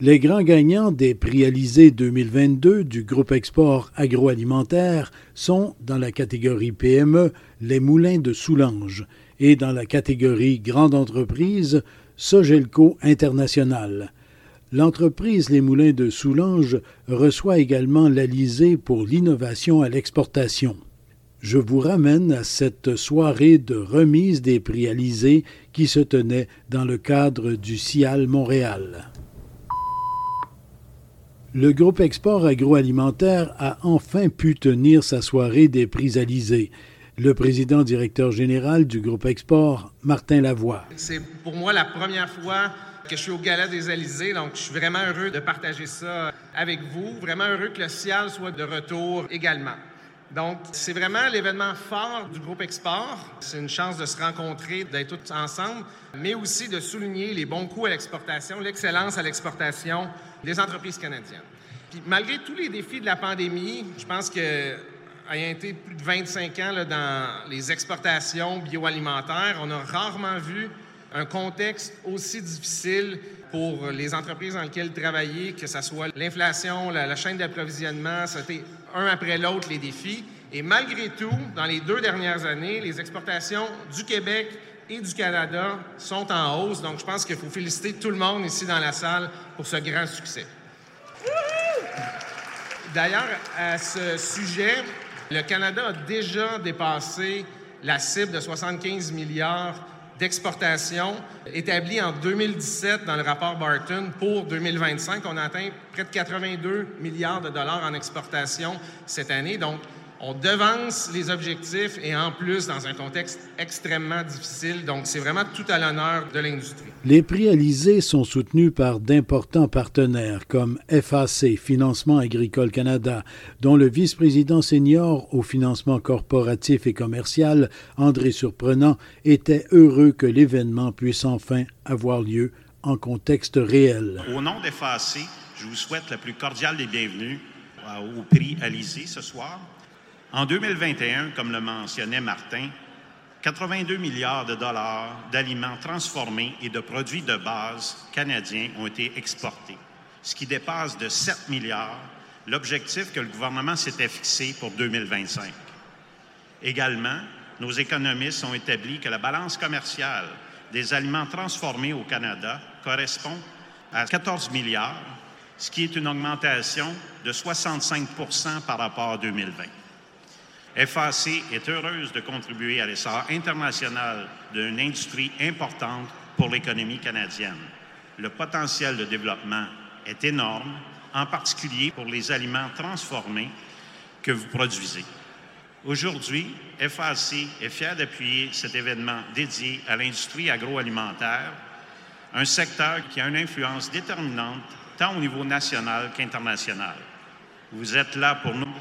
Les grands gagnants des prix Alizé 2022 du groupe Export agroalimentaire sont dans la catégorie PME les moulins de Soulanges et dans la catégorie grande entreprise Sogelco International. L'entreprise Les Moulins de Soulanges reçoit également l'Alizé pour l'innovation à l'exportation. Je vous ramène à cette soirée de remise des prix Alizé qui se tenait dans le cadre du CIAL Montréal. Le groupe Export agroalimentaire a enfin pu tenir sa soirée des prix Alizé. Le président directeur général du groupe Export, Martin Lavoie. C'est pour moi la première fois que je suis au Gala des Alizés, donc je suis vraiment heureux de partager ça avec vous, vraiment heureux que le CIAL soit de retour également. Donc, c'est vraiment l'événement fort du groupe Export. C'est une chance de se rencontrer, d'être tous ensemble, mais aussi de souligner les bons coups à l'exportation, l'excellence à l'exportation des entreprises canadiennes. Puis, malgré tous les défis de la pandémie, je pense que ayant été plus de 25 ans dans les exportations bioalimentaires, on a rarement vu un contexte aussi difficile pour les entreprises dans lesquelles travailler, que ce soit l'inflation, la, chaîne d'approvisionnement, été un après l'autre les défis. Et malgré tout, dans les deux dernières années, les exportations du Québec et du Canada sont en hausse. Donc, je pense qu'il faut féliciter tout le monde ici dans la salle pour ce grand succès. D'ailleurs, à ce sujet, le Canada a déjà dépassé la cible de 75 milliards d'exportation établie en 2017 dans le rapport Barton pour 2025. On a atteint près de 82 milliards de dollars en exportation cette année. Donc, on devance les objectifs et en plus dans un contexte extrêmement difficile. Donc, c'est vraiment tout à l'honneur de l'industrie. Les prix Alizés sont soutenus par d'importants partenaires comme FAC, Financement agricole Canada, dont le vice-président senior au financement corporatif et commercial, André Surprenant, était heureux que l'événement puisse enfin avoir lieu en contexte réel. Au nom d'FAC, je vous souhaite la plus cordiale des bienvenues au prix Alizé ce soir. En 2021, comme le mentionnait Martin, 82 milliards de dollars d'aliments transformés et de produits de base canadiens ont été exportés, ce qui dépasse de 7 milliards l'objectif que le gouvernement s'était fixé pour 2025. Également, nos économistes ont établi que la balance commerciale des aliments transformés au Canada correspond à 14 milliards, ce qui est une augmentation de 65% par rapport à 2020. FAC est heureuse de contribuer à l'essor international d'une industrie importante pour l'économie canadienne. Le potentiel de développement est énorme, en particulier pour les aliments transformés que vous produisez. Aujourd'hui, FAC est fier d'appuyer cet événement dédié à l'industrie agroalimentaire, un secteur qui a une influence déterminante tant au niveau national qu'international. Vous êtes là pour nous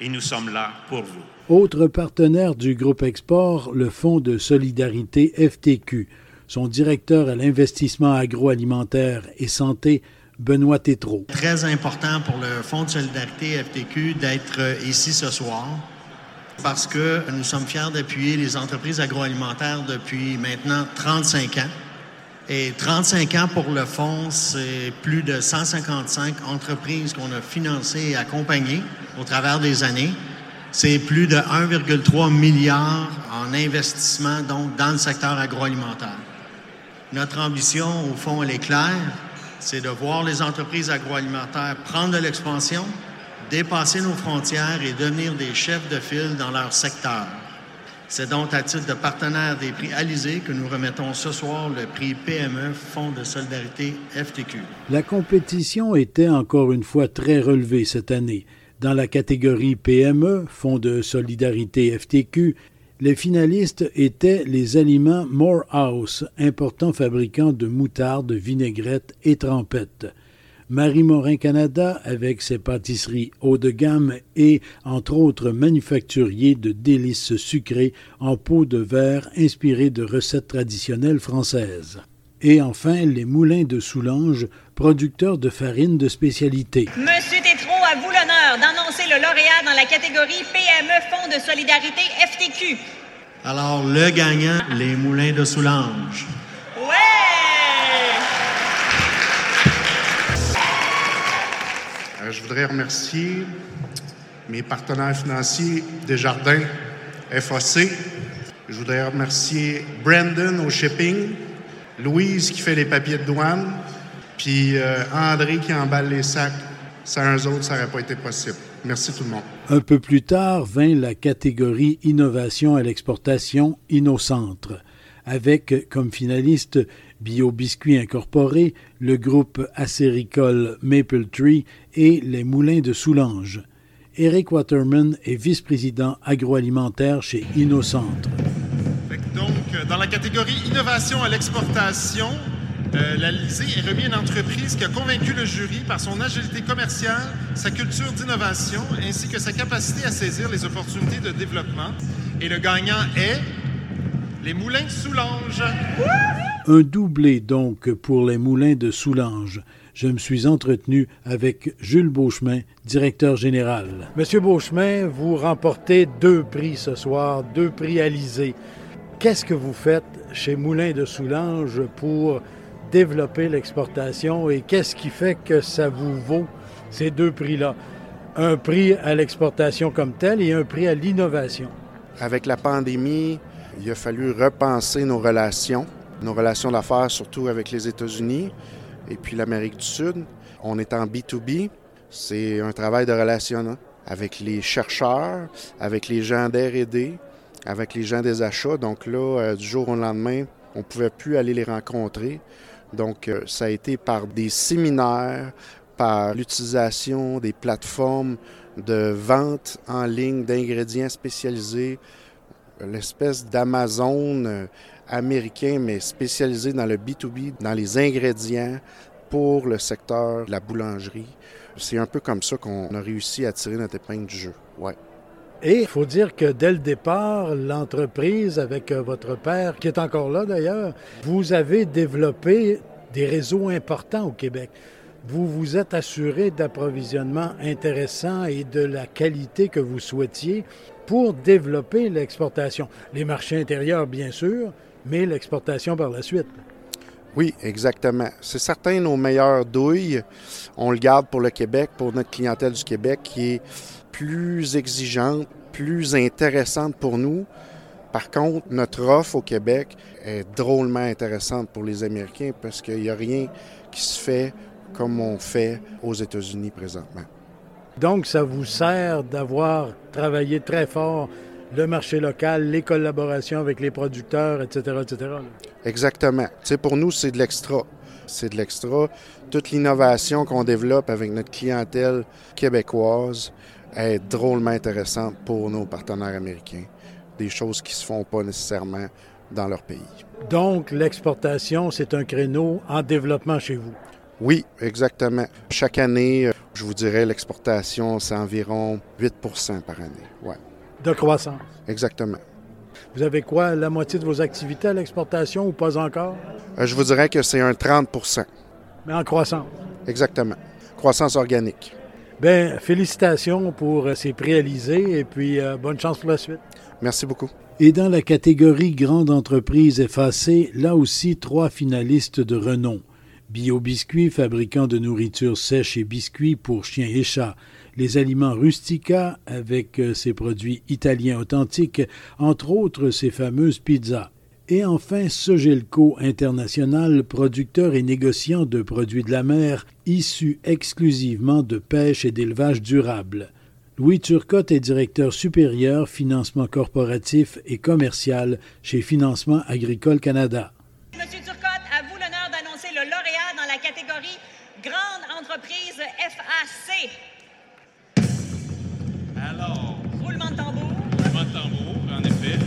et nous sommes là pour vous. Autre partenaire du groupe Export, le Fonds de solidarité FTQ. Son directeur à l'investissement agroalimentaire et santé, Benoît Tétrault. Très important pour le Fonds de solidarité FTQ d'être ici ce soir parce que nous sommes fiers d'appuyer les entreprises agroalimentaires depuis maintenant 35 ans. Et 35 ans pour le fonds, c'est plus de 155 entreprises qu'on a financées et accompagnées au travers des années. C'est plus de 1,3 milliard en investissement donc dans le secteur agroalimentaire. Notre ambition, au fond, elle est claire, c'est de voir les entreprises agroalimentaires prendre de l'expansion, dépasser nos frontières et devenir des chefs de file dans leur secteur. C'est donc à titre de partenaire des prix Alizé que nous remettons ce soir le prix PME Fonds de solidarité FTQ. La compétition était encore une fois très relevée cette année. Dans la catégorie PME, Fonds de solidarité FTQ, les finalistes étaient les aliments Morehouse, important fabricant de moutarde, vinaigrette et trempettes. Marie Morin Canada avec ses pâtisseries haut de gamme et, entre autres, manufacturier de délices sucrées en pot de verre inspirées de recettes traditionnelles françaises. Et enfin, les moulins de Soulanges, producteurs de farine de spécialité. Monsieur Tétrault, à vous l'honneur d'annoncer le lauréat dans la catégorie PME Fonds de solidarité FTQ. Alors, le gagnant, les moulins de Soulanges. Je voudrais remercier mes partenaires financiers Desjardins, FAC. Je voudrais remercier Brandon au shipping, Louise qui fait les papiers de douane, puis euh, André qui emballe les sacs. Sans eux autres, ça n'aurait pas été possible. Merci tout le monde. Un peu plus tard vint la catégorie Innovation à l'exportation Innocentre, avec comme finaliste Bio Biscuits Incorporé, le groupe acéricole Maple Tree et les Moulins de Soulanges. Eric Waterman est vice-président agroalimentaire chez Innocentre. Donc, dans la catégorie Innovation à l'exportation, euh, la LISée est remis à une entreprise qui a convaincu le jury par son agilité commerciale, sa culture d'innovation ainsi que sa capacité à saisir les opportunités de développement. Et le gagnant est les Moulins de Soulanges. Un doublé donc pour les Moulins de Soulanges. Je me suis entretenu avec Jules Beauchemin, directeur général. Monsieur Beauchemin, vous remportez deux prix ce soir, deux prix Alizé. Qu'est-ce que vous faites chez Moulins de Soulanges pour développer l'exportation et qu'est-ce qui fait que ça vous vaut ces deux prix-là? Un prix à l'exportation comme tel et un prix à l'innovation. Avec la pandémie, il a fallu repenser nos relations, nos relations d'affaires surtout avec les États-Unis et puis l'Amérique du Sud. On est en B2B, c'est un travail de relation avec les chercheurs, avec les gens d'R&D, avec les gens des achats. Donc là, euh, du jour au lendemain, on ne pouvait plus aller les rencontrer. Donc, euh, ça a été par des séminaires, par l'utilisation des plateformes de vente en ligne d'ingrédients spécialisés, l'espèce d'Amazon euh, américain, mais spécialisé dans le B2B, dans les ingrédients pour le secteur de la boulangerie. C'est un peu comme ça qu'on a réussi à tirer notre épingle du jeu. Ouais. Et il faut dire que dès le départ, l'entreprise avec euh, votre père, qui est encore là d'ailleurs, vous avez développé des réseaux importants au Québec. Vous vous êtes assuré d'approvisionnement intéressant et de la qualité que vous souhaitiez pour développer l'exportation. Les marchés intérieurs, bien sûr, mais l'exportation par la suite. Oui, exactement. C'est certain, nos meilleures douilles, on le garde pour le Québec, pour notre clientèle du Québec, qui est plus exigeante, plus intéressante pour nous. Par contre, notre offre au Québec est drôlement intéressante pour les Américains parce qu'il n'y a rien qui se fait comme on fait aux États-Unis présentement. Donc, ça vous sert d'avoir travaillé très fort le marché local, les collaborations avec les producteurs, etc., etc. Exactement. Tu sais, pour nous, c'est de l'extra. C'est de l'extra. Toute l'innovation qu'on développe avec notre clientèle québécoise, est drôlement intéressante pour nos partenaires américains. Des choses qui ne se font pas nécessairement dans leur pays. Donc, l'exportation, c'est un créneau en développement chez vous? Oui, exactement. Chaque année, je vous dirais, l'exportation, c'est environ 8% par année. Ouais. De croissance? Exactement. Vous avez quoi, la moitié de vos activités à l'exportation ou pas encore? Euh, je vous dirais que c'est un 30% Mais en croissance? Exactement. Croissance organique. Bien, félicitations pour euh, ces préalisés et puis euh, bonne chance pour la suite. Merci beaucoup. Et dans la catégorie Grande entreprise effacée, là aussi trois finalistes de renom. Bio Biscuits, fabricant de nourriture sèche et biscuits pour chiens et chats. Les aliments Rustica, avec euh, ses produits italiens authentiques, entre autres ses fameuses pizzas. Et enfin, Sogelco International, producteur et négociant de produits de la mer issus exclusivement de pêche et d'élevage durable. Louis Turcotte est directeur supérieur financement corporatif et commercial chez Financement Agricole Canada.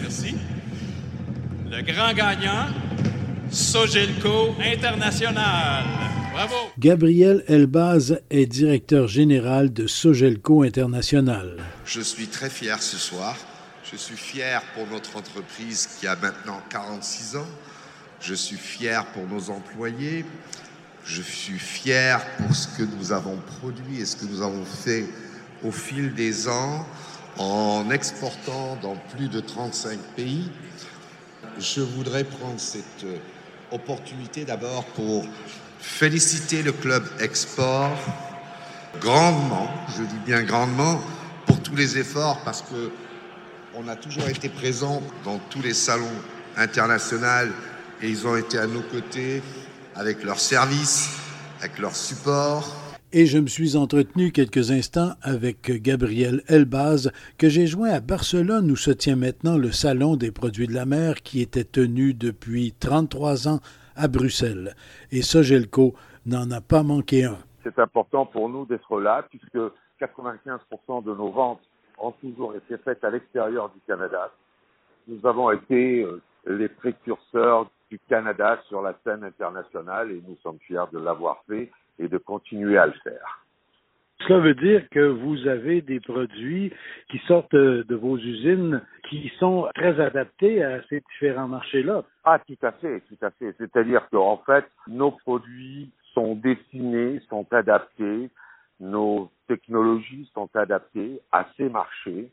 Merci. Le grand gagnant, Sogelco International. Bravo! Gabriel Elbaz est directeur général de Sogelco International. Je suis très fier ce soir. Je suis fier pour notre entreprise qui a maintenant 46 ans. Je suis fier pour nos employés. Je suis fier pour ce que nous avons produit et ce que nous avons fait au fil des ans en exportant dans plus de 35 pays. Je voudrais prendre cette opportunité d'abord pour féliciter le club Export grandement, je dis bien grandement, pour tous les efforts parce que on a toujours été présent dans tous les salons internationaux et ils ont été à nos côtés avec leur service, avec leur support. Et je me suis entretenu quelques instants avec Gabriel Elbaz, que j'ai joint à Barcelone où se tient maintenant le Salon des produits de la mer qui était tenu depuis 33 ans à Bruxelles. Et Sogelco n'en a pas manqué un. C'est important pour nous d'être là puisque 95% de nos ventes ont toujours été faites à l'extérieur du Canada. Nous avons été euh, les précurseurs du Canada sur la scène internationale et nous sommes fiers de l'avoir fait et de continuer à le faire. Cela veut dire que vous avez des produits qui sortent de vos usines qui sont très adaptés à ces différents marchés-là. Ah, tout à fait, tout à fait. C'est-à-dire qu'en fait, nos produits sont destinés, sont adaptés, nos technologies sont adaptées à ces marchés.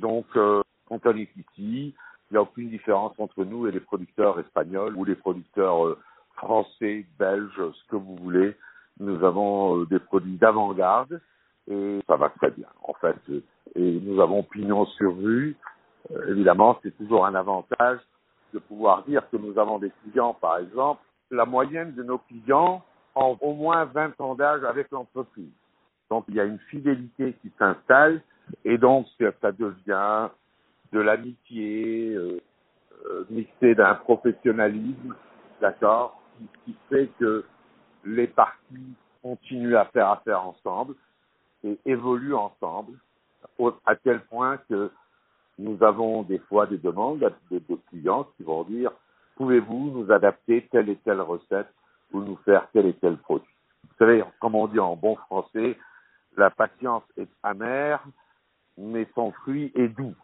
Donc, euh, quand on est ici, il n'y a aucune différence entre nous et les producteurs espagnols ou les producteurs euh, français, belges, ce que vous voulez. Nous avons euh, des produits d'avant-garde et ça va très bien en fait. Et nous avons pignon sur rue. Euh, évidemment, c'est toujours un avantage de pouvoir dire que nous avons des clients, par exemple, la moyenne de nos clients ont au moins 20 ans d'âge avec l'entreprise. Donc il y a une fidélité qui s'installe et donc ça devient de l'amitié euh, euh, mixée d'un professionnalisme, d'accord, qui, fait que les parties continuent à faire affaire ensemble et évoluent ensemble, à tel point que nous avons des fois des demandes de, de clients qui vont dire pouvez-vous nous adapter telle et telle recette ou nous faire tel et tel produit? Vous savez, comme on dit en bon français, la patience est amère, mais son fruit est doux.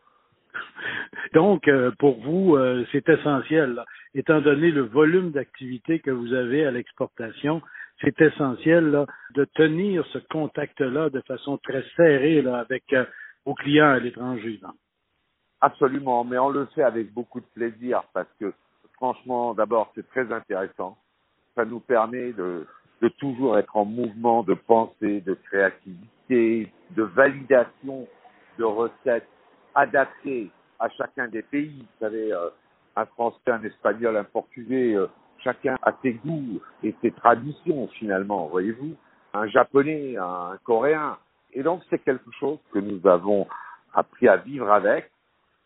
Donc, euh, pour vous, euh, c'est essentiel, étant donné le volume d'activité que vous avez à l'exportation, c'est essentiel de tenir ce contact-là de façon très serrée avec euh, vos clients à l'étranger. Absolument, mais on le fait avec beaucoup de plaisir parce que franchement, d'abord, c'est très intéressant. Ça nous permet de, de toujours être en mouvement de pensée, de créativité, de validation de recettes adaptées à chacun des pays. Vous savez, euh, un Français, un Espagnol, un Portugais, euh, chacun a ses goûts et ses traditions finalement, voyez-vous. Un Japonais, un Coréen. Et donc c'est quelque chose que nous avons appris à vivre avec,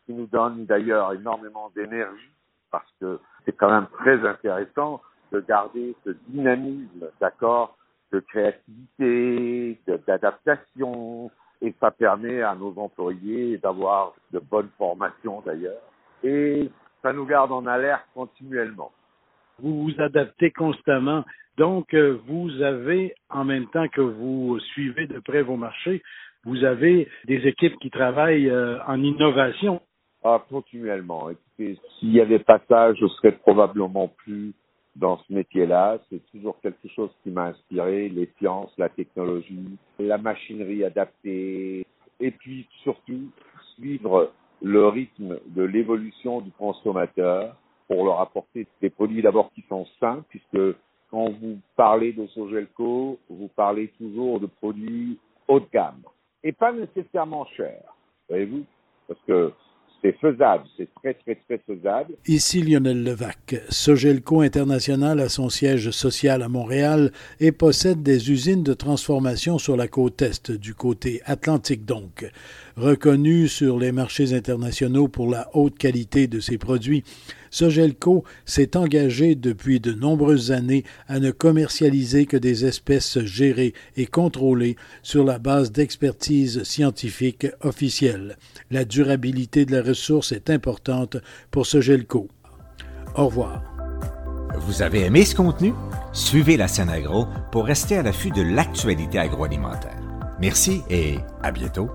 qui nous donne d'ailleurs énormément d'énergie parce que c'est quand même très intéressant de garder ce dynamisme, d'accord, de créativité, d'adaptation, et ça permet à nos employés d'avoir de bonnes formations d'ailleurs, et ça nous garde en alerte continuellement. Vous vous adaptez constamment, donc euh, vous avez, en même temps que vous suivez de près vos marchés, vous avez des équipes qui travaillent euh, en innovation. Ah, continuellement. Écoutez, s'il n'y avait pas ça, je serais probablement plus dans ce métier-là. C'est toujours quelque chose qui m'a inspiré, les sciences, la technologie, la machinerie adaptée, et puis surtout suivre le rythme de l'évolution du consommateur pour leur apporter des produits d'abord qui sont sains, puisque quand vous parlez de Sogelco, vous parlez toujours de produits haut de gamme. Et pas nécessairement chers, voyez-vous, parce que c'est faisable, c'est très, très, très faisable. Ici Lionel Levac. Sogelco International a son siège social à Montréal et possède des usines de transformation sur la côte est, du côté atlantique donc. Reconnu sur les marchés internationaux pour la haute qualité de ses produits, Sogelco s'est engagé depuis de nombreuses années à ne commercialiser que des espèces gérées et contrôlées sur la base d'expertise scientifique officielle. La durabilité de la ressource est importante pour Sogelco. Au revoir. Vous avez aimé ce contenu? Suivez la scène agro pour rester à l'affût de l'actualité agroalimentaire. Merci et à bientôt.